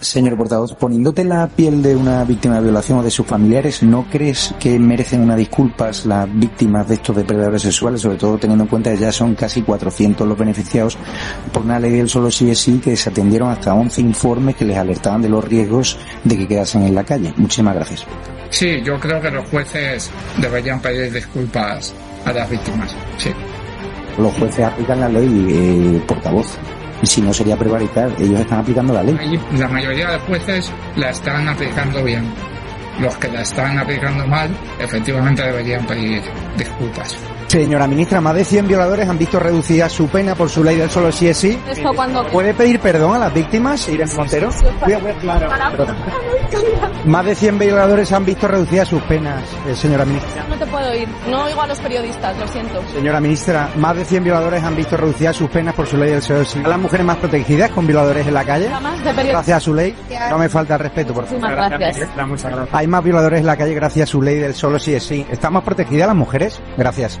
Señor portavoz, poniéndote la piel de una víctima de violación o de sus familiares, ¿no crees que merecen una disculpas las víctimas de estos depredadores sexuales, sobre todo teniendo en cuenta que ya son casi 400 los beneficiados por una ley del solo sí es sí que se atendieron hasta 11 informes que les alertaban de los riesgos de que quedasen en la calle? Muchísimas gracias. Sí, yo creo que los jueces deberían pedir disculpas a las víctimas, sí. Los jueces aplican la ley, eh, portavoz. Y si no sería prevaricar, ellos están aplicando la ley. La mayoría de jueces la están aplicando bien. Los que la están aplicando mal, efectivamente deberían pedir disculpas. Señora ministra, más de 100 violadores han visto reducida su pena por su ley del solo sí es sí. Esto cuando... ¿Puede pedir perdón a las víctimas, Irene Montero? Más de 100 violadores han visto reducidas sus penas, eh, señora ministra. No te puedo oír. No oigo a los periodistas, lo siento. Señora ministra, más de 100 violadores han visto reducidas sus penas por su ley del solo sí. ¿A las mujeres más protegidas con violadores en la calle? De. Gracias a su ley. No me falta el respeto, por favor. Muchísimas gracias. Hay más violadores en la calle gracias a su ley del solo sí es sí. ¿Están más protegidas las mujeres? Gracias.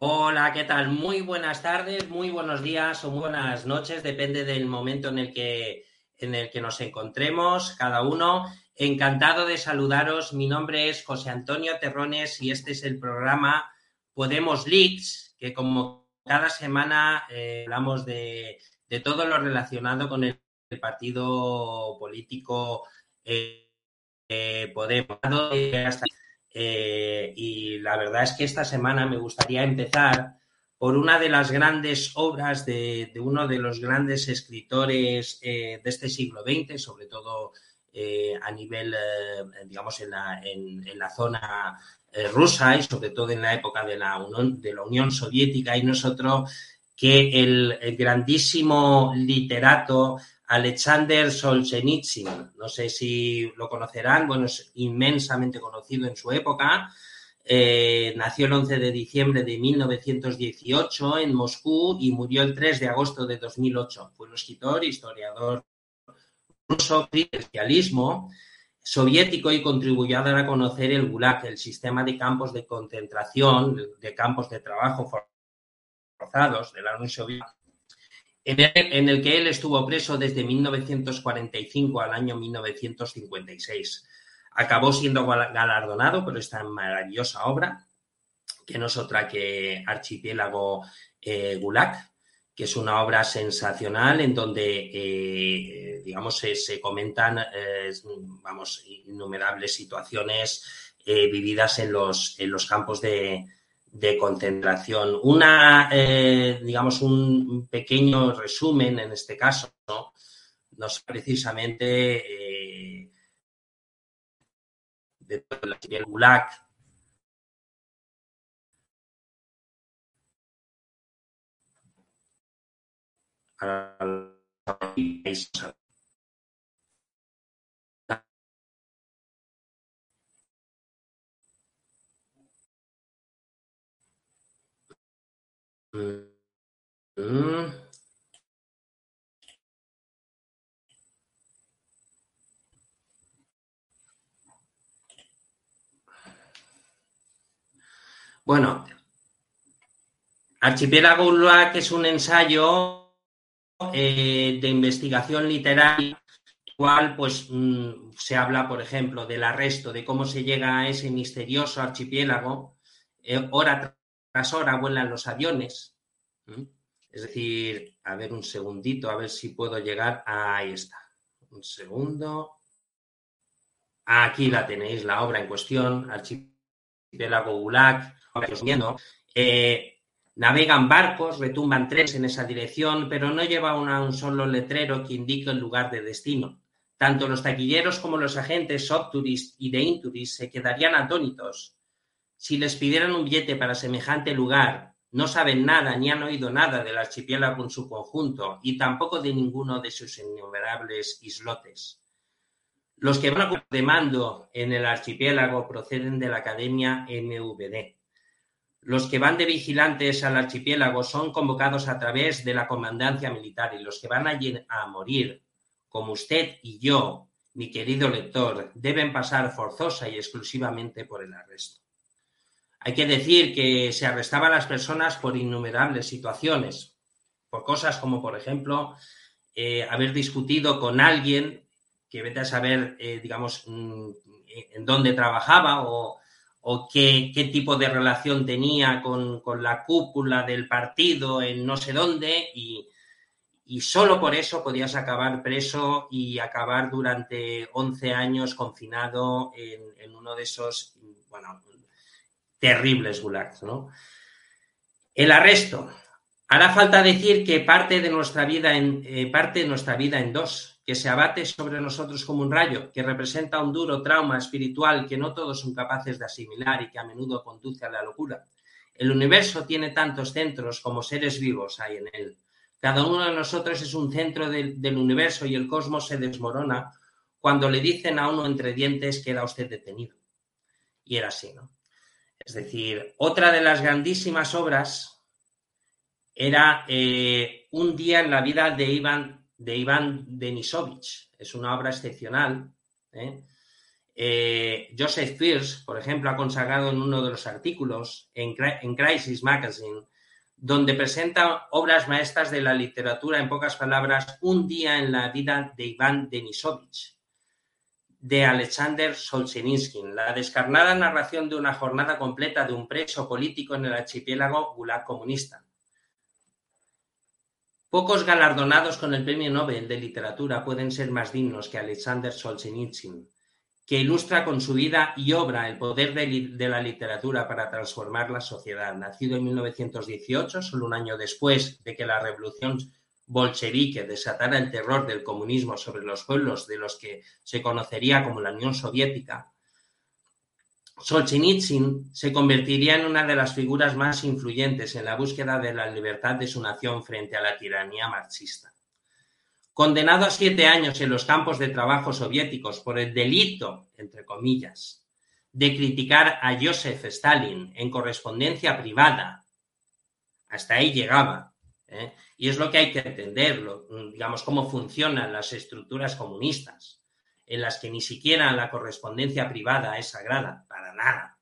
Hola, ¿qué tal? Muy buenas tardes, muy buenos días o muy buenas noches, depende del momento en el que, en el que nos encontremos cada uno. Encantado de saludaros. Mi nombre es José Antonio Terrones y este es el programa Podemos Leaks, que como cada semana eh, hablamos de, de todo lo relacionado con el, partido político eh, eh, Podemos. Eh, y la verdad es que esta semana me gustaría empezar por una de las grandes obras de, uno de los grandes escritores eh, de este siglo XX, sobre todo eh, a nivel, digamos, en la, en, la zona rusa y sobre todo en la época de la, Unión, de la Unión Soviética, y nosotros que el, el grandísimo literato Alexander Solzhenitsyn. No sé si lo conocerán, bueno, es inmensamente conocido en su época. Eh, nació el 11 de diciembre de 1918 en Moscú y murió el 3 de agosto de 2008. Fue un escritor, historiador ruso, especialismo soviético y contribuyó a dar a conocer el Gulag, el sistema de campos de concentración, de campos de trabajo forzados de la Unión Soviética en el, que él estuvo preso desde 1945 al año 1956. Acabó siendo galardonado por esta maravillosa obra, que no es otra que Archipiélago eh, Gulag, que es una obra sensacional en donde, eh, digamos, se, comentan, eh, vamos, innumerables situaciones vividas en los, en los campos de, de concentración. Una, eh, digamos, un pequeño resumen en este caso, ¿no? no precisamente eh, de el Bueno, Archipiélago que es un ensayo eh, de investigación literaria, cual pues mm, se habla, por ejemplo, del arresto, de cómo se llega a ese misterioso archipiélago, eh, hora tras hora vuelan los aviones. Es decir, a ver un segundito, a ver si puedo llegar. Ahí está. Un segundo. Aquí la tenéis, la obra en cuestión, Archipiélago Gulag. Eh, navegan barcos, retumban trenes en esa dirección, pero no lleva un solo letrero que indique el lugar de destino. Tanto los taquilleros como los agentes Subtourist y de Intourist se quedarían atónitos si les pidieran un billete para semejante lugar, no saben nada ni han oído nada del archipiélago en su conjunto y tampoco de ninguno de sus innumerables islotes. Los que van a de mando en el archipiélago proceden de la Academia MVD. Los que van de vigilantes al archipiélago son convocados a través de la comandancia militar y los que van allí a morir, como usted y yo, mi querido lector, deben pasar forzosa y exclusivamente por el arresto. Hay que decir que se arrestaban a las personas por innumerables situaciones, por cosas como, por ejemplo, eh, haber discutido con alguien que vete a saber, eh, digamos, mm, en dónde trabajaba o, qué, tipo de relación tenía con, la cúpula del partido en no sé dónde y, solo por eso podías acabar preso y acabar durante 11 años confinado en, en uno de esos, bueno, terribles gulags, ¿no? El arresto. Hará falta decir que parte de nuestra vida en, eh, parte de nuestra vida en dos, que se abate sobre nosotros como un rayo, que representa un duro trauma espiritual que no todos son capaces de asimilar y que a menudo conduce a la locura. El universo tiene tantos centros como seres vivos hay en él. Cada uno de nosotros es un centro del, universo y el cosmos se desmorona cuando le dicen a uno entre dientes que usted detenido. Y era así, ¿no? Es decir, otra de las grandísimas obras era eh, Un día en la vida de Iván, de Iván Denisovich. Es una obra excepcional. ¿eh? Eh, Joseph Pierce, por ejemplo, ha consagrado en uno de los artículos en, en Crisis Magazine, donde presenta obras maestras de la literatura, en pocas palabras, Un día en la vida de Iván Denisovich de Alexander Solzhenitsyn, la descarnada narración de una jornada completa de un preso político en el archipiélago Gulag comunista. Pocos galardonados con el Premio Nobel de Literatura pueden ser más dignos que Alexander Solzhenitsyn. que ilustra con su vida y obra el poder de, la literatura para transformar la sociedad. Nacido en 1918, solo un año después de que la revolución bolchevique desatara el terror del comunismo sobre los pueblos de los que se conocería como la Unión Soviética, Solzhenitsyn se convertiría en una de las figuras más influyentes en la búsqueda de la libertad de su nación frente a la tiranía marxista. Condenado a siete años en los campos de trabajo soviéticos por el delito, entre comillas, de criticar a Joseph Stalin en correspondencia privada, hasta ahí llegaba. ¿eh? Y es lo que hay que entender, digamos, cómo funcionan las estructuras comunistas en las que ni siquiera la correspondencia privada es sagrada, para nada.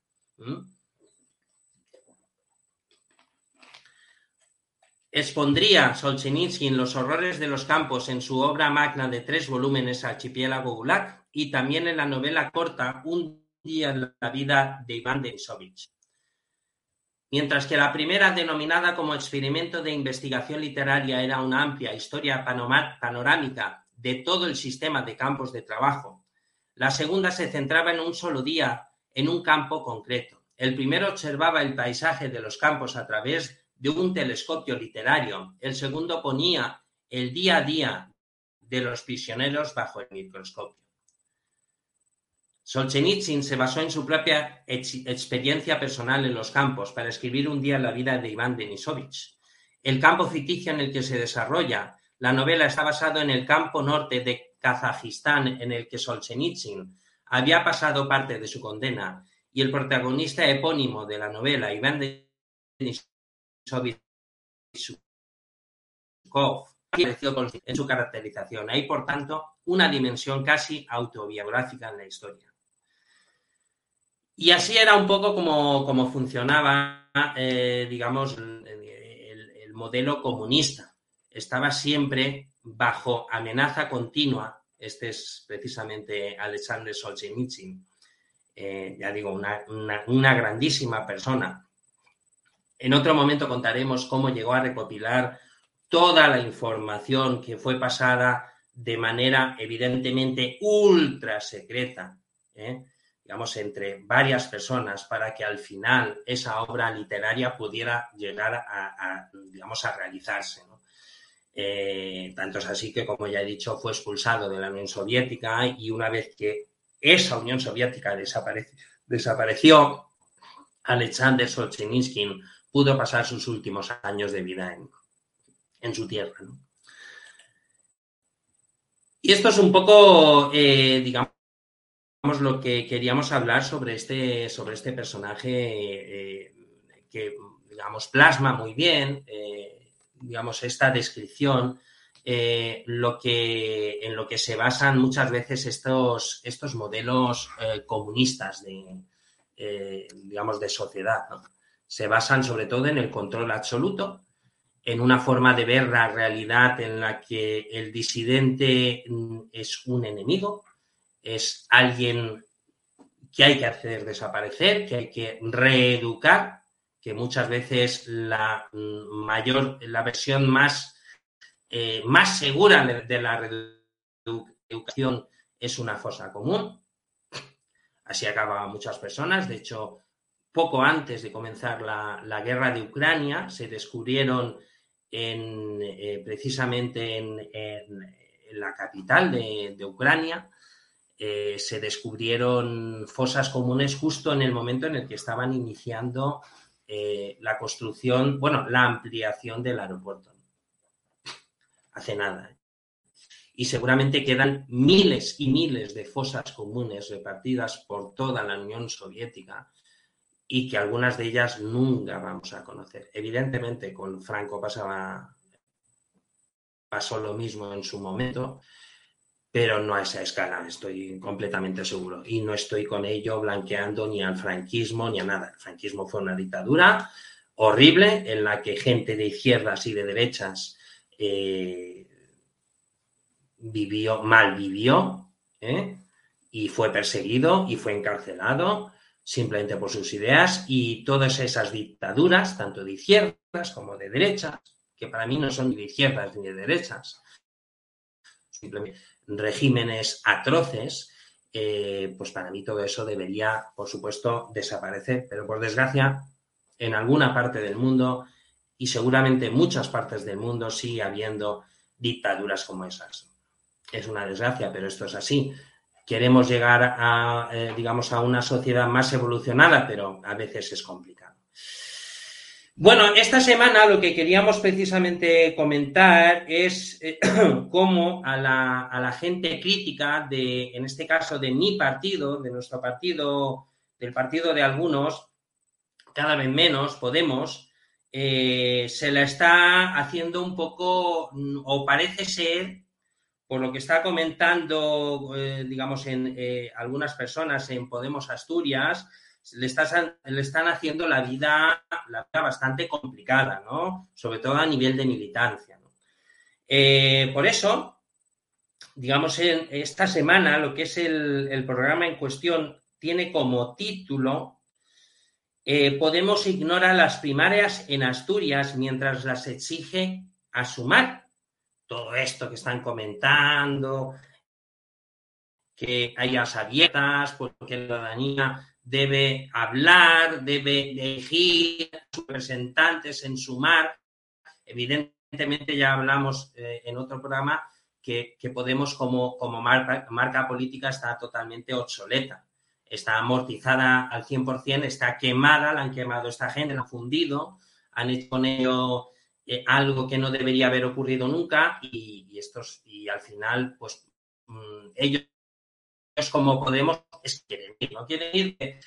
Expondría Solzhenitsyn los horrores de los campos en su obra magna de tres volúmenes Archipiélago Gulag y también en la novela corta Un día en la vida de Iván Denisovich. Mientras que la primera, denominada como experimento de investigación literaria, era una amplia historia panorámica de todo el sistema de campos de trabajo. La segunda se centraba en un solo día, en un campo concreto. El primero observaba el paisaje de los campos a través de un telescopio literario. El segundo ponía el día a día de los prisioneros bajo el microscopio. Solzhenitsyn se basó en su propia experiencia personal en los campos para escribir un día la vida de Iván Denisovich. El campo ficticio en el que se desarrolla la novela está basada en el campo norte de Kazajistán en el que Solzhenitsyn había pasado parte de su condena y el protagonista epónimo de la novela, Iván Denisovich en su caracterización. Hay, por tanto, una dimensión casi autobiográfica en la historia. Y así era un poco como, funcionaba, eh, digamos, el modelo comunista estaba siempre bajo amenaza continua. Este es precisamente Alexander Solzhenitsyn, eh, ya digo, una, grandísima persona. En otro momento contaremos cómo llegó a recopilar toda la información que fue pasada de manera evidentemente ultra secreta, ¿eh? Digamos, entre varias personas para que al final esa obra literaria pudiera llegar a, digamos, a realizarse. Eh, tanto es así que, como ya he dicho, fue expulsado de la Unión Soviética y una vez que esa Unión Soviética desapareció, Alexander Solzhenitsyn pudo pasar sus últimos años de vida en, su tierra. Y esto es un poco, eh, digamos, lo que queríamos hablar sobre este, sobre este personaje eh, que, digamos, plasma muy bien digamos, esta descripción, eh, lo que, en lo que se basan muchas veces estos, estos modelos eh, comunistas de, eh, digamos, de sociedad. Se basan sobre todo en el control absoluto, en una forma de ver la realidad en la que el disidente mm, es un enemigo, es alguien que hay que hacer desaparecer, que hay que reeducar que muchas veces la mayor, la versión más, eh, más segura de, la educación es una fosa común. Así acababan muchas personas. De hecho, poco antes de comenzar la, guerra de Ucrania, se descubrieron en, eh, precisamente en, la capital de, Ucrania, eh, se descubrieron fosas comunes justo en el momento en el que estaban iniciando eh, la construcción, bueno, la ampliación del aeropuerto. Hace nada. ¿eh? Y seguramente quedan miles y miles de fosas comunes repartidas por toda la Unión Soviética y que algunas de ellas nunca vamos a conocer. Evidentemente, con Franco pasaba, pasó lo mismo en su momento, pero no a esa escala, estoy completamente seguro. Y no estoy con ello blanqueando ni al franquismo ni a nada. El franquismo fue una dictadura horrible en la que gente de izquierdas y de derechas eh, vivió, mal vivió, ¿eh? y fue perseguido y fue encarcelado simplemente por sus ideas y todas esas dictaduras, tanto de izquierdas como de derechas, que para mí no son ni de izquierdas ni de derechas, simplemente regímenes atroces, eh, pues para mí todo eso debería, por supuesto, desaparecer. Pero por desgracia, en alguna parte del mundo y seguramente en muchas partes del mundo sigue habiendo dictaduras como esas. Es una desgracia, pero esto es así. Queremos llegar a, eh, digamos, a una sociedad más evolucionada, pero a veces es complicado. Bueno, esta semana lo que queríamos precisamente comentar es eh, cómo a la, gente crítica de, en este caso, de mi partido, de nuestro partido, del partido de algunos, cada vez menos, Podemos, eh, se la está haciendo un poco, o parece ser, por lo que está comentando, eh, digamos, en algunas personas en Podemos Asturias, le, están haciendo la vida, la vida bastante complicada, ¿no? Sobre todo a nivel de militancia. Eh, por eso, digamos, en esta semana lo que es el, programa en cuestión tiene como título eh, Podemos ignorar las primarias en Asturias mientras las exige a sumar. Todo esto que están comentando, que hayas abiertas, porque la ciudadanía debe hablar, debe elegir representantes en sumar. Evidentemente ya hablamos eh, en otro programa que, Podemos como, como marca, marca, política está totalmente obsoleta. Está amortizada al 100%, está quemada, la han quemado esta gente, la han fundido, han hecho con ello eh, algo que no debería haber ocurrido nunca y, estos, y al final, pues mm, ellos como Podemos es quieren ir, no quieren ir.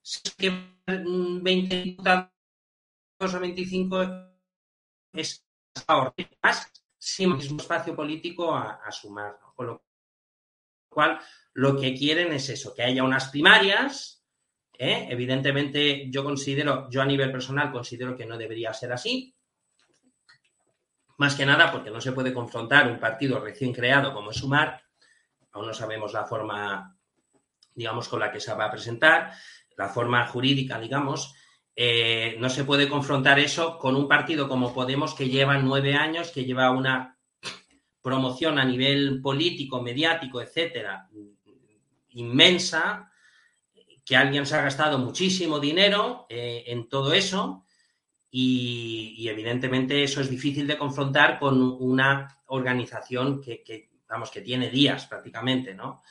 Si es que 20 diputados o 25 es más sin mismo espacio político a, sumar. Con lo cual, lo que quieren es eso, que haya unas primarias. ¿eh? Evidentemente, yo considero, yo a nivel personal considero que no debería ser así. Más que nada porque no se puede confrontar un partido recién creado como Sumar. Aún no sabemos la forma digamos, con la que se va a presentar, la forma jurídica, digamos, eh, no se puede confrontar eso con un partido como Podemos que lleva nueve años, que lleva una promoción a nivel político, mediático, etcétera, inmensa, que alguien se ha gastado muchísimo dinero eh, en todo eso y, evidentemente eso es difícil de confrontar con una organización que, que, vamos, que tiene días prácticamente, ¿no?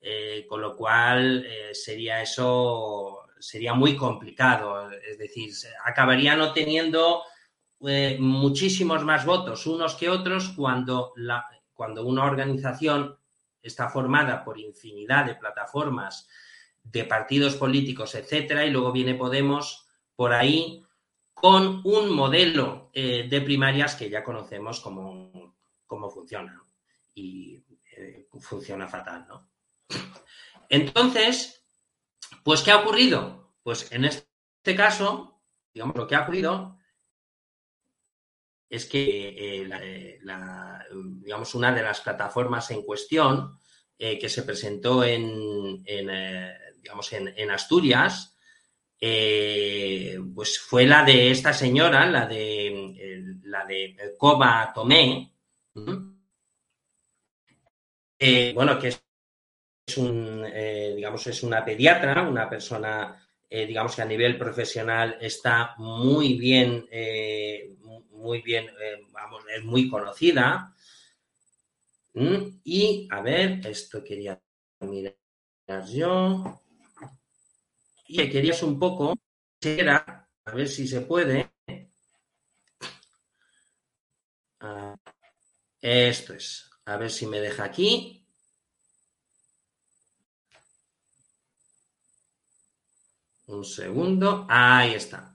Eh, con lo cual eh, sería eso, sería muy complicado. Es decir, acabaría no teniendo eh, muchísimos más votos unos que otros cuando, la, cuando una organización está formada por infinidad de plataformas, de partidos políticos, etcétera, y luego viene Podemos por ahí con un modelo de primarias que ya conocemos cómo, cómo funciona. Y funciona fatal, ¿no? Entonces, pues, ¿qué ha ocurrido? Pues en este caso, digamos, lo que ha ocurrido es que eh, eh, digamos, una de las plataformas en cuestión eh, que se presentó en, digamos, en, Asturias, pues fue la de esta señora, la de la de Coba Tomé, bueno, que es un, eh, digamos, es una pediatra, una persona, eh, digamos que a nivel profesional está muy bien, eh, muy bien, vamos, es muy conocida. Mm, y, a ver, esto quería mirar yo. Y querías un poco, a ver si se puede. Ah, esto es, a ver si me deja aquí. Un segundo. Ahí está.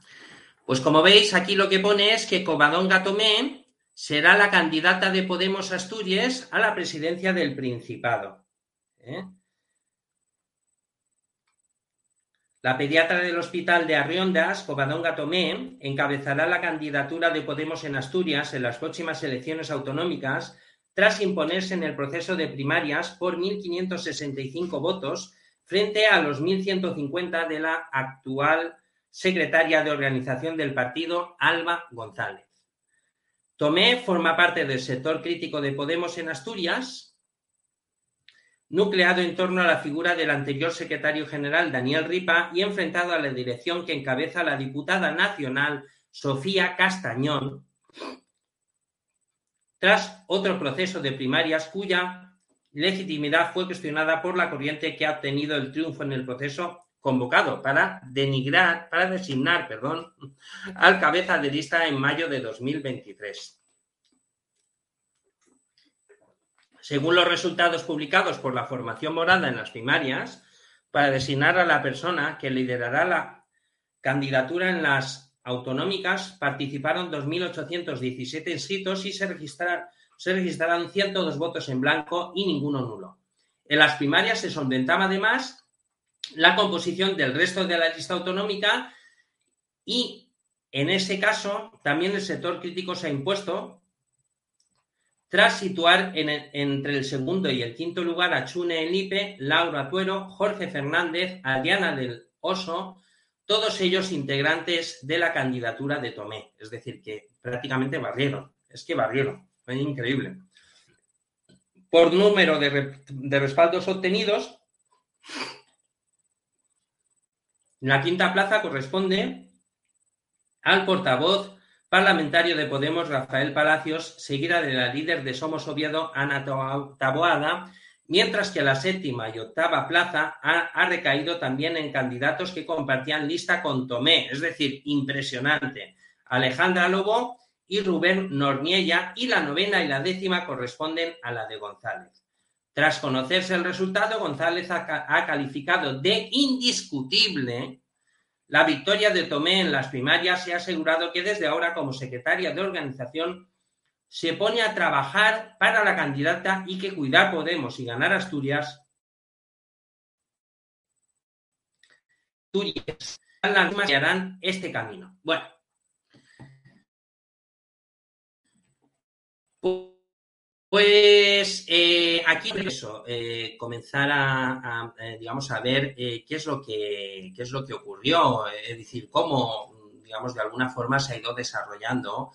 Pues como veis, aquí lo que pone es que Covadonga Tomé será la candidata de Podemos Asturias a la presidencia del Principado. ¿eh? La pediatra del Hospital de Arriondas, Covadonga Tomé, encabezará la candidatura de Podemos en Asturias en las próximas elecciones autonómicas tras imponerse en el proceso de primarias por 1.565 votos frente a los 1.150 de la actual secretaria de organización del partido, Alba González. Tomé forma parte del sector crítico de Podemos en Asturias. nucleado en torno a la figura del anterior secretario general Daniel Ripa y enfrentado a la dirección que encabeza la diputada nacional Sofía Castañón, tras otro proceso de primarias cuya legitimidad fue cuestionada por la corriente que ha obtenido el triunfo en el proceso convocado para denigrar, para designar, perdón, al cabeza de lista en mayo de 2023. Según los resultados publicados por la formación morada en las primarias, para designar a la persona que liderará la candidatura en las autonómicas, participaron 2.817 inscritos y se registraron, se registraron 102 votos en blanco y ninguno nulo. En las primarias se solventaba además la composición del resto de la lista autonómica y en ese caso también el sector crítico se ha impuesto tras situar entre el segundo y el quinto lugar a Chune Elipe, Laura Tuero, Jorge Fernández, Adriana del Oso, todos ellos integrantes de la candidatura de Tomé. Es decir, que prácticamente barrieron. Es que barrieron. Fue increíble. Por número de, de respaldos obtenidos, la quinta plaza corresponde al portavoz parlamentario de Podemos, Rafael Palacios, seguida de la líder de Somos Oviedo, Ana Taboada, mientras que la séptima y octava plaza ha, recaído también en candidatos que compartían lista con Tomé, es decir, impresionante. Alejandra Lobo y Rubén Norniella, y la novena y la décima corresponden a la de González. Tras conocerse el resultado, González ha, calificado de indiscutible la victoria de Tomé en las primarias y ha asegurado que desde ahora, como secretaria de organización, se pone a trabajar para la candidata y que cuidar Podemos y ganar Asturias. Asturias harán este camino. Bueno, Pues eh, aquí eso, eh, comenzar a, eh, digamos, a ver qué es lo que qué es lo que ocurrió, es decir, cómo, digamos, de alguna forma se ha ido desarrollando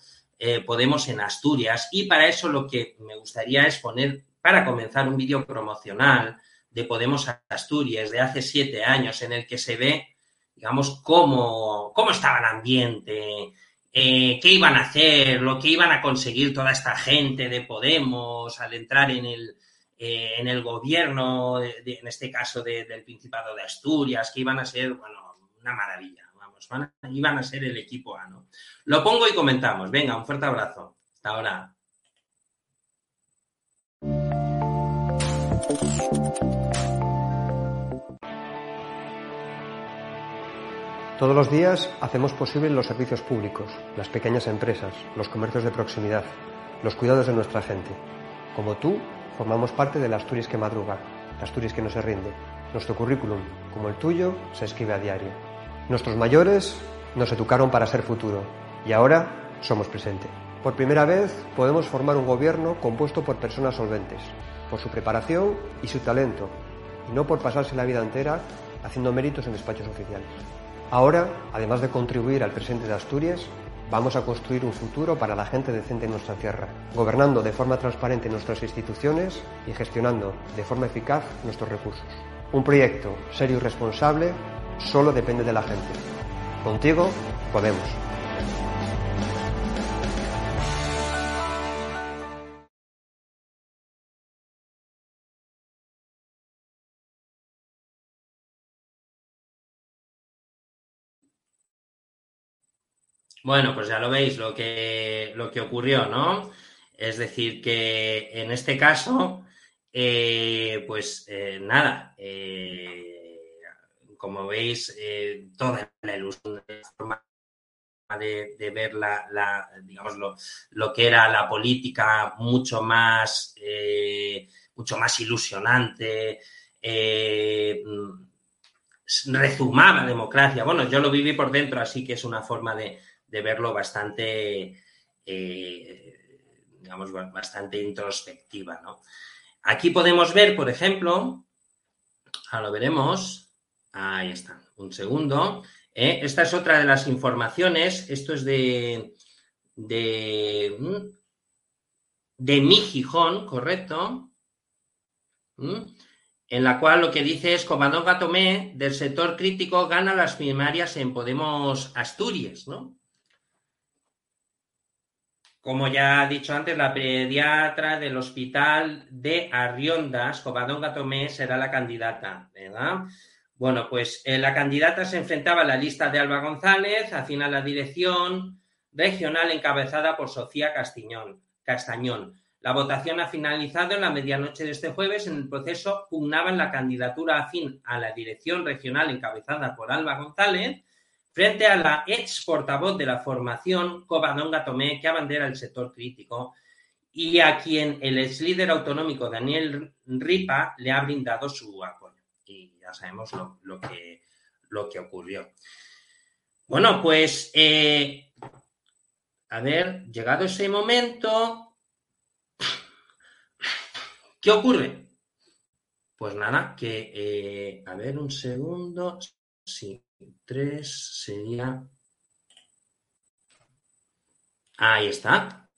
Podemos en Asturias. Y para eso lo que me gustaría es poner, para comenzar, un vídeo promocional de Podemos Asturias de hace siete años, en el que se ve, digamos, cómo, cómo estaba el ambiente, eh, qué iban a hacer, lo que iban a conseguir toda esta gente de Podemos al entrar en el, eh, en el gobierno, en este caso del Principado de Asturias, que iban a ser, bueno, una maravilla, vamos, iban a ser el equipo A, ¿no? Lo pongo y comentamos. Venga, un fuerte abrazo. Hasta ahora. Todos los días hacemos posible los servicios públicos, las pequeñas empresas, los comercios de proximidad, los cuidados de nuestra gente. Como tú, formamos parte de la Asturias que madruga, la Asturias que no se rinde. Nuestro currículum, como el tuyo, se escribe a diario. Nuestros mayores nos educaron para ser futuro y ahora somos presente. Por primera vez podemos formar un gobierno compuesto por personas solventes, por su preparación y su talento, y no por pasarse la vida entera haciendo méritos en despachos oficiales. Ahora, además de contribuir al presente de Asturias, vamos a construir un futuro para la gente decente en nuestra tierra, gobernando de forma transparente nuestras instituciones y gestionando de forma eficaz nuestros recursos. Un proyecto serio y responsable solo depende de la gente. Contigo podemos. Bueno, pues ya lo veis lo que, lo que ocurrió, ¿no? Es decir, que en este caso, eh, pues eh, nada, eh, como veis, toda la ilusión de forma de, ver digamos, lo, que era la política mucho más, mucho más ilusionante, rezumaba democracia. Bueno, yo lo viví por dentro, así que es una forma de, de verlo bastante, eh, digamos, bastante introspectiva, ¿no? Aquí podemos ver, por ejemplo, ahora lo veremos, ahí está, un segundo. ¿eh? Esta es otra de las informaciones, esto es de, de, de mi Gijón, correcto. en la cual lo que dice es Covadonga Tomé, del sector crítico, gana las primarias en Podemos Asturias, ¿no? Como ya ha dicho antes, la pediatra del hospital de Arriondas, Covadonga Tomé, será la candidata, ¿verdad? Bueno, pues eh, la candidata se enfrentaba a la lista de Alba González, a la dirección regional encabezada por Sofía Castañón. La votación ha finalizado en la medianoche de este jueves. En el proceso pugnaban la candidatura afín a la dirección regional encabezada por Alba González frente a la ex portavoz de la formación Covadonga Tomé, que abandera el sector crítico y a quien el ex líder autonómico Daniel Ripa le ha brindado su apoyo. Ya sabemos lo, que, lo que ocurrió. Bueno, pues, eh, a ver, llegado ese momento, ¿Qué ocurre? Pues nada, que, eh, a ver, un segundo. Sí, tres sería... Ahí está.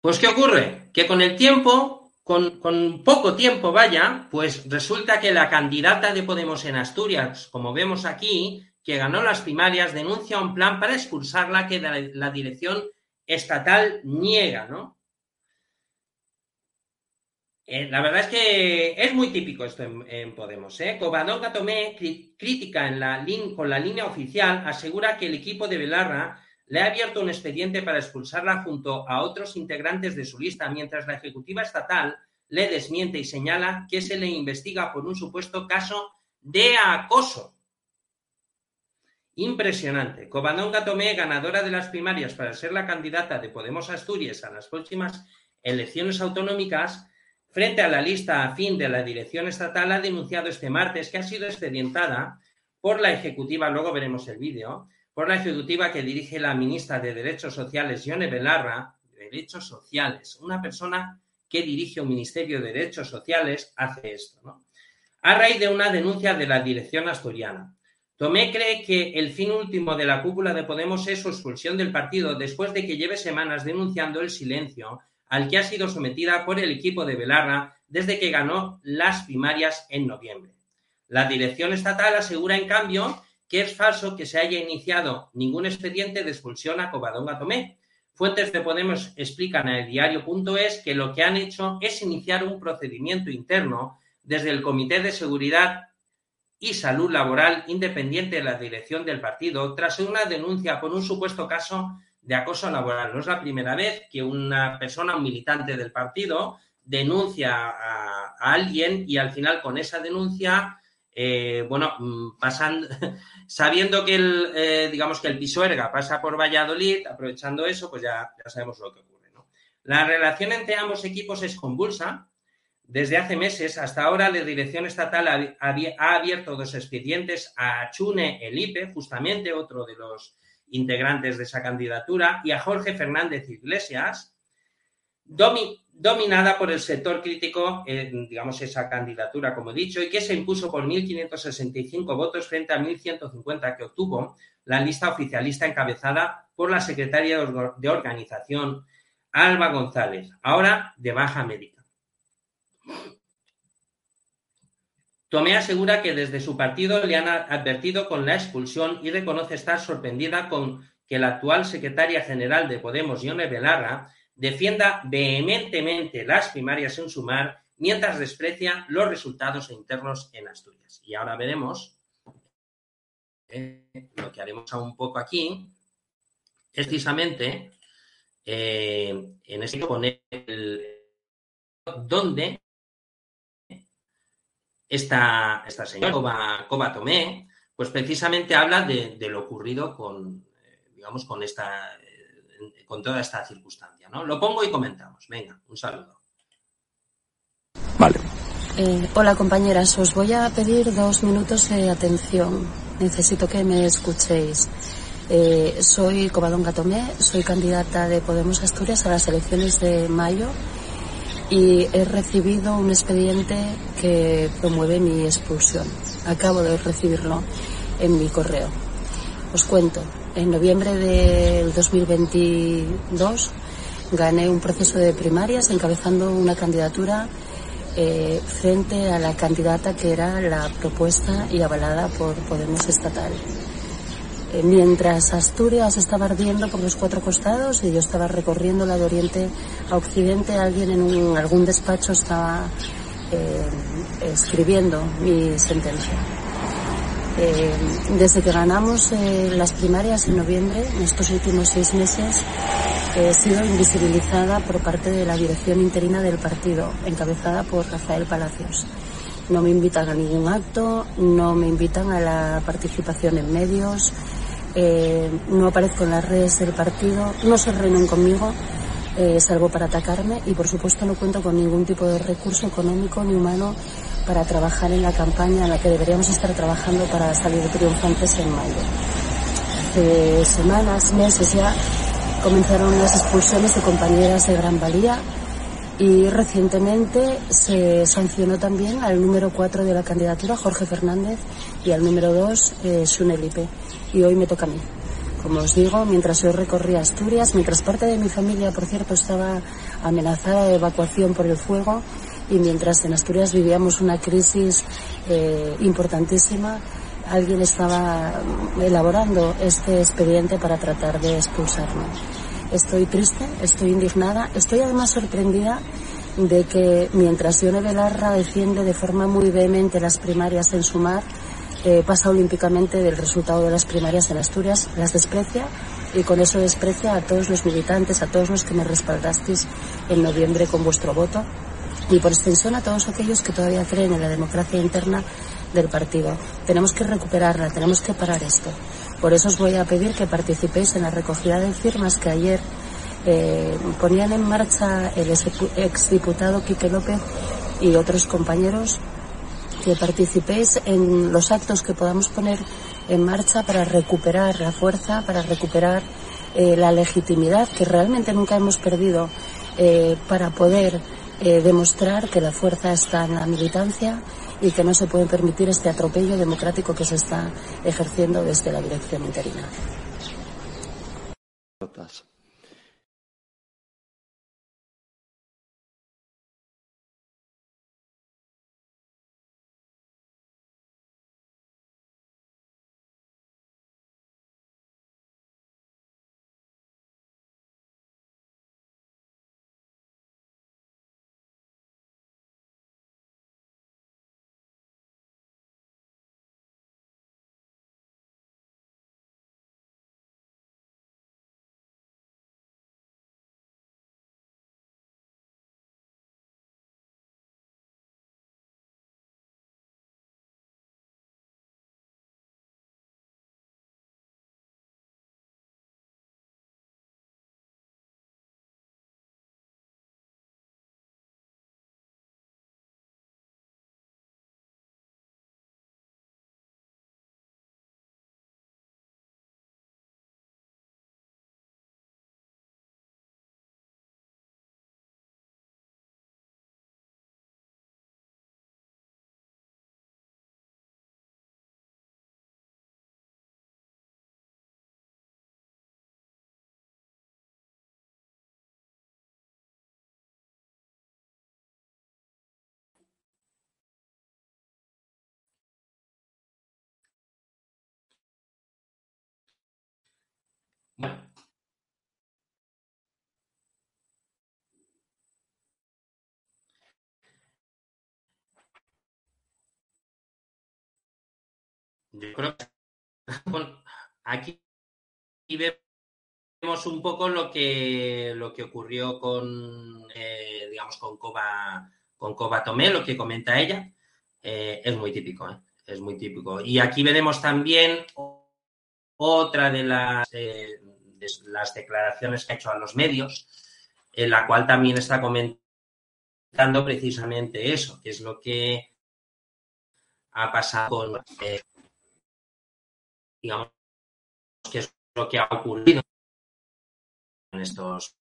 Pues ¿qué ocurre? Que con el tiempo, con, poco tiempo vaya, pues resulta que la candidata de Podemos en Asturias, como vemos aquí, que ganó las primarias, denuncia un plan para expulsarla que la, dirección estatal niega, ¿no? Eh, la verdad es que es muy típico esto en, Podemos. ¿eh? Covadonga Tomé, crítica en la con la línea oficial, asegura que el equipo de Belarra le ha abierto un expediente para expulsarla junto a otros integrantes de su lista, mientras la Ejecutiva Estatal le desmiente y señala que se le investiga por un supuesto caso de acoso. Impresionante. Covadonga Tomé, ganadora de las primarias para ser la candidata de Podemos Asturias a las próximas elecciones autonómicas, frente a la lista afín de la dirección estatal, ha denunciado este martes que ha sido expedientada por la ejecutiva, luego veremos el vídeo, por la ejecutiva que dirige la ministra de Derechos Sociales, Yone Belarra, Derechos Sociales, una persona que dirige un ministerio de Derechos Sociales, hace esto, ¿no? A raíz de una denuncia de la dirección asturiana. Tomé cree que el fin último de la cúpula de Podemos es su expulsión del partido después de que lleve semanas denunciando el silencio al que ha sido sometida por el equipo de Belarra desde que ganó las primarias en noviembre. La dirección estatal asegura, en cambio, que es falso que se haya iniciado ningún expediente de expulsión a Covadonga Tomé. Fuentes de Podemos explican a el diario.es que lo que han hecho es iniciar un procedimiento interno desde el Comité de Seguridad y Salud Laboral independiente de la dirección del partido tras una denuncia por un supuesto caso de acoso laboral. No es la primera vez que una persona, un militante del partido, denuncia a, alguien y al final con esa denuncia, eh, bueno, mm, pasan, sabiendo que el, eh, digamos que el Pisuerga pasa por Valladolid, aprovechando eso, pues ya, ya sabemos lo que ocurre. La relación entre ambos equipos es convulsa. Desde hace meses hasta ahora, la dirección estatal ha, abierto dos expedientes a Chune Elipe, justamente otro de los integrantes de esa candidatura, y a Jorge Fernández Iglesias, dominada por el sector crítico, digamos, esa candidatura, como he dicho, y que se impuso por 1.565 votos frente a 1.150 que obtuvo la lista oficialista encabezada por la secretaria de organización, Alba González, ahora de baja médica. Tomé asegura que desde su partido le han advertido con la expulsión y reconoce estar sorprendida con que la actual secretaria general de Podemos, Yone Belarra, defienda vehementemente las primarias en sumar mientras desprecia los resultados internos en Asturias. Y ahora veremos eh, lo que haremos un poco aquí precisamente eh, en este poner el, donde esta, esta señora Coba, Tomé, pues precisamente habla de, lo ocurrido con, eh, digamos, con esta, con toda esta circunstancia, ¿no? Lo pongo y comentamos. Venga, un saludo. Vale. Eh, hola compañeras, os voy a pedir dos minutos de atención. Necesito que me escuchéis. soy Covadonga Tomé, soy candidata de Podemos Asturias a las elecciones de mayo y he recibido un expediente que promueve mi expulsión. Acabo de recibirlo en mi correo. Os cuento, en noviembre del 2022 gané un proceso de primarias encabezando una candidatura eh, frente a la candidata que era la propuesta y avalada por Podemos Estatal. Eh, mientras Asturias estaba ardiendo por los cuatro costados y yo estaba recorriendo la de oriente a occidente, alguien en un, algún despacho estaba eh, escribiendo mi sentencia. Eh, desde que ganamos eh, las primarias en noviembre, en estos últimos seis meses, he sido invisibilizada por parte de la dirección interina del partido, encabezada por Rafael Palacios. No me invitan a ningún acto, no me invitan a la participación en medios, eh, no aparezco en las redes del partido, no se reúnen conmigo, eh, salvo para atacarme y por supuesto no cuento con ningún tipo de recurso económico ni humano para trabajar en la campaña en la que deberíamos estar trabajando para salir triunfantes en mayo. Hace semanas, meses ya, comenzaron las expulsiones de compañeras de Gran Valía y recientemente se sancionó también al número 4 de la candidatura, Jorge Fernández, y al número 2, eh, Sunelipe. Y hoy me toca a mí. Como os digo, mientras yo recorría Asturias, mientras parte de mi familia, por cierto, estaba amenazada de evacuación por el fuego, y mientras en Asturias vivíamos una crisis eh, importantísima, alguien estaba elaborando este expediente para tratar de expulsarme. Estoy triste, estoy indignada, estoy además sorprendida de que mientras Yone Belarra defiende de forma muy vehemente las primarias en Sumar, eh, pasa olímpicamente del resultado de las primarias en Asturias, las desprecia y con eso desprecia a todos los militantes, a todos los que me respaldasteis en noviembre con vuestro voto y por extensión a todos aquellos que todavía creen en la democracia interna del partido. Tenemos que recuperarla, tenemos que parar esto. Por eso os voy a pedir que participéis en la recogida de firmas que ayer eh, ponían en marcha el exdiputado Quique López y otros compañeros que participéis en los actos que podamos poner en marcha para recuperar la fuerza, para recuperar eh, la legitimidad que realmente nunca hemos perdido eh, para poder eh, demostrar que la fuerza está en la militancia y que no se puede permitir este atropello democrático que se está ejerciendo desde la dirección interina. Yo creo que aquí vemos un poco lo que lo que ocurrió con eh, digamos con Coba con Coba Tomé, lo que comenta ella, eh, es muy típico, ¿eh? es muy típico. Y aquí veremos también otra de las las declaraciones que ha hecho a los medios, en la cual también está comentando precisamente eso, que es lo que ha pasado con, eh, digamos, que es lo que ha ocurrido en estos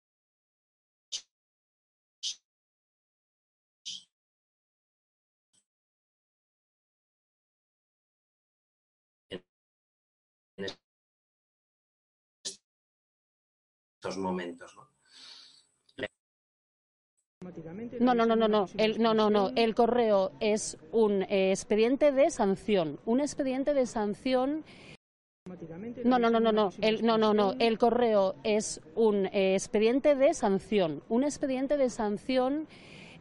estos momentos. ¿no? No, no, no, no, no. El, no, no, no. El correo es un eh, expediente de sanción. Un expediente de sanción. No, no, no, no, no. El, no, no, no. El correo es un eh, expediente de sanción. Un expediente de sanción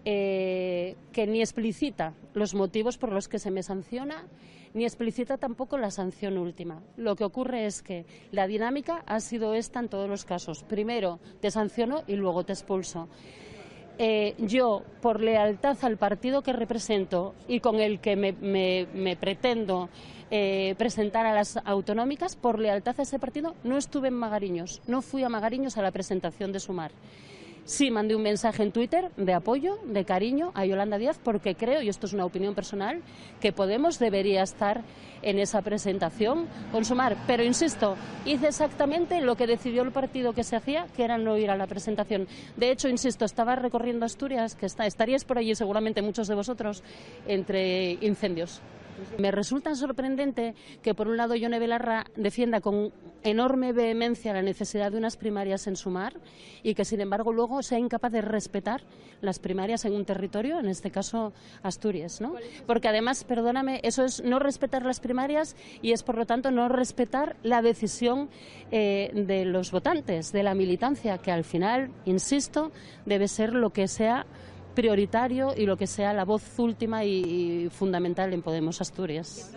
eh, que ni explicita los motivos por los que se me sanciona ni explicita tampoco la sanción última. Lo que ocurre es que la dinámica ha sido esta en todos los casos. Primero te sanciono y luego te expulso. Eh, yo, por lealtad al partido que represento y con el que me, pretendo eh, presentar a las autonómicas, por lealtad a ese partido, no estuve en Magariños, no fui a Magariños a la presentación de Sumar. Sí, mandé un mensaje en Twitter de apoyo, de cariño a Yolanda Díaz, porque creo, y esto es una opinión personal, que Podemos debería estar en esa presentación con Sumar. Pero insisto, hice exactamente lo que decidió el partido que se hacía, que era no ir a la presentación. De hecho, insisto, estaba recorriendo Asturias, que está, por allí seguramente muchos de vosotros, entre incendios. Me resulta sorprendente que, por un lado, Yone Belarra defienda con enorme vehemencia la necesidad de unas primarias en Sumar y que, sin embargo, luego sea incapaz de respetar las primarias en un territorio, en este caso Asturias, ¿no? Porque además, perdóname, eso es no respetar las primarias y es, por lo tanto, no respetar la decisión eh, de los votantes, de la militancia, que al final, insisto, debe ser lo que sea prioritario y lo que sea la voz última y, fundamental en Podemos Asturias.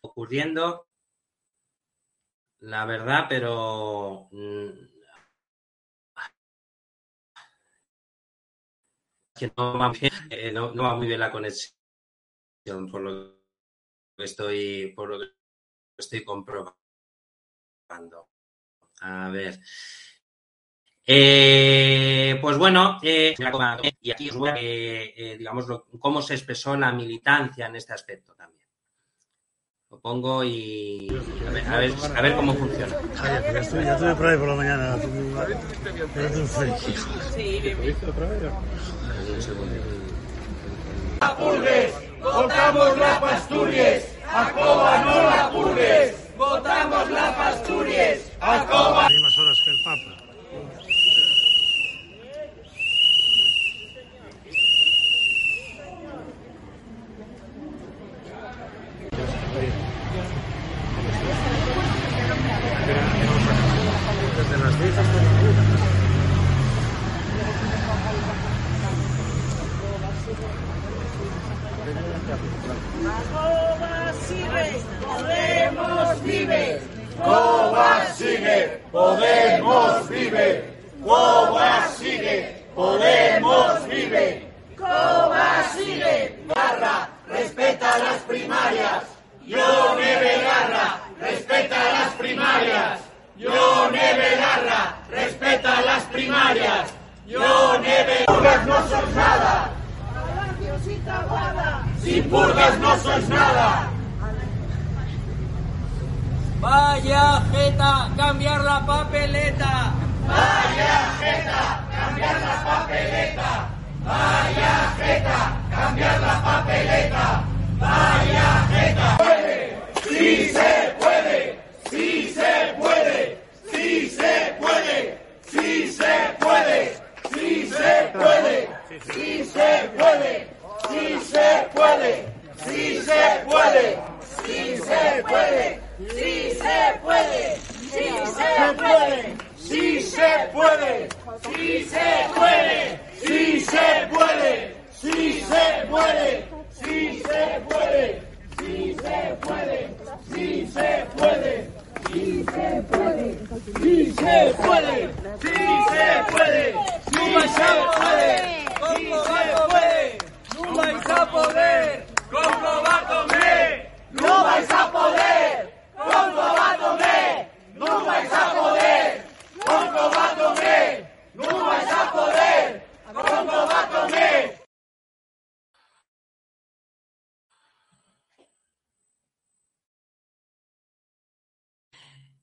Ocurriendo, la verdad, pero mm, que no va, bien, eh, no, muy bien la conexión por lo que estoy por lo que estoy comprobando. A ver. Eh, pues bueno, eh, y aquí os voy a, eh, digamos, cómo se expresó la militancia en este aspecto también. Lo pongo y a ver, a ver, a ver cómo funciona. Ya estuve, ya estuve por ahí por la mañana. Era un frío. Purgues, votamos la Pasturies, a Coba no la purgues, votamos la Pasturies, a Coba. Hay más horas que el Papa. Desde las 10 hasta la 1. Coba sigue, Podemos vive. Coba sigue, Podemos vive. Podemos vive. Sigue. Garra, respeta las primarias. Yo Neve Garra, respeta las primarias. Yo Neve Garra, respeta las primarias. Yo Neve Purgas no sois nada. Sin purgas no sois nada. Vaya jeta, cambiar la papeleta. Vaya jeta, cambiar la papeleta. Vaya jeta, cambiar la papeleta. Vaya jeta. Sí se puede, sí se puede, sí se puede, sí se puede, sí se puede, sí se puede, sí se puede, sí se puede, sí se puede, sí se puede, sí se puede, sí se puede, sí se puede, sí se puede, sí se puede, sí se puede, sí se puede, sí se puede, sí se puede, sí se puede, sí se puede, sí se puede, sí se puede, no vais a poder, ¿cómo va a comer? No vais a poder, ¿cómo va a comer? No vais a poder, ¿cómo va a comer? No vais a poder, ¿cómo va a comer?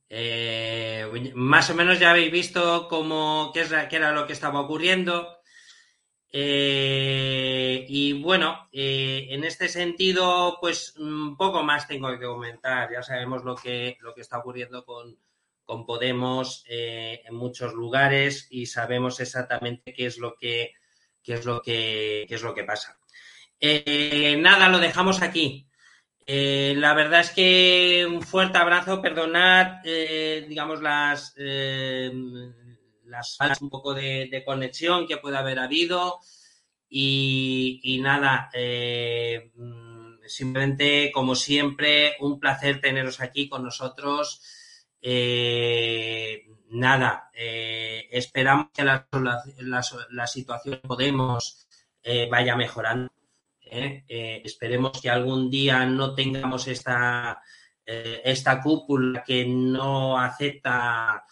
Eh, más o menos ya habéis visto cómo, qué, es, qué era lo que estaba ocurriendo. Eh, y bueno, eh, en este sentido, pues un poco más tengo que comentar. Ya sabemos lo que, lo que está ocurriendo con, con Podemos en muchos lugares y sabemos exactamente qué es lo que, qué es lo que, qué es lo que pasa. Nada, lo dejamos aquí. Eh, la verdad es que un fuerte abrazo, perdonad, eh, digamos, las, eh, las fallas un poco de, conexión que puede haber habido. Y, nada, eh, mm, simplemente, como siempre, un placer teneros aquí con nosotros. Nada, esperamos que la, la, la- la situación Podemos vaya mejorando. ¿Eh? Eh, esperemos que algún día no tengamos esta, eh, esta cúpula que no acepta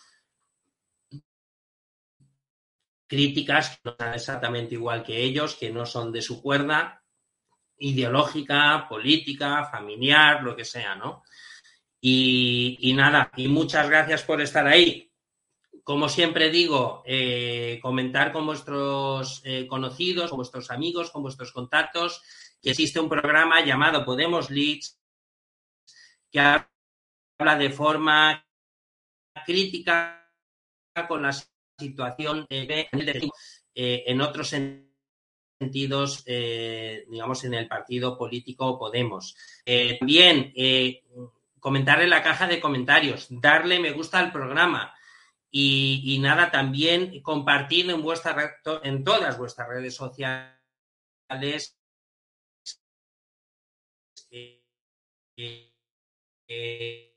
críticas que no son exactamente igual que ellos, que no son de su cuerda, ideológica, política, familiar, lo que sea, ¿no? Y nada, y muchas gracias por estar ahí. Como siempre digo, eh, comentar con vuestros eh, conocidos, con vuestros amigos, con vuestros contactos, que existe un programa llamado Podemos Leaks, que habla de forma crítica con la situación eh, en otros sentidos, digamos, en el partido político Podemos. También comentar en la caja de comentarios, darle me gusta al programa y, nada, también compartir en, vuestra, en todas vuestras redes sociales eh, eh, eh,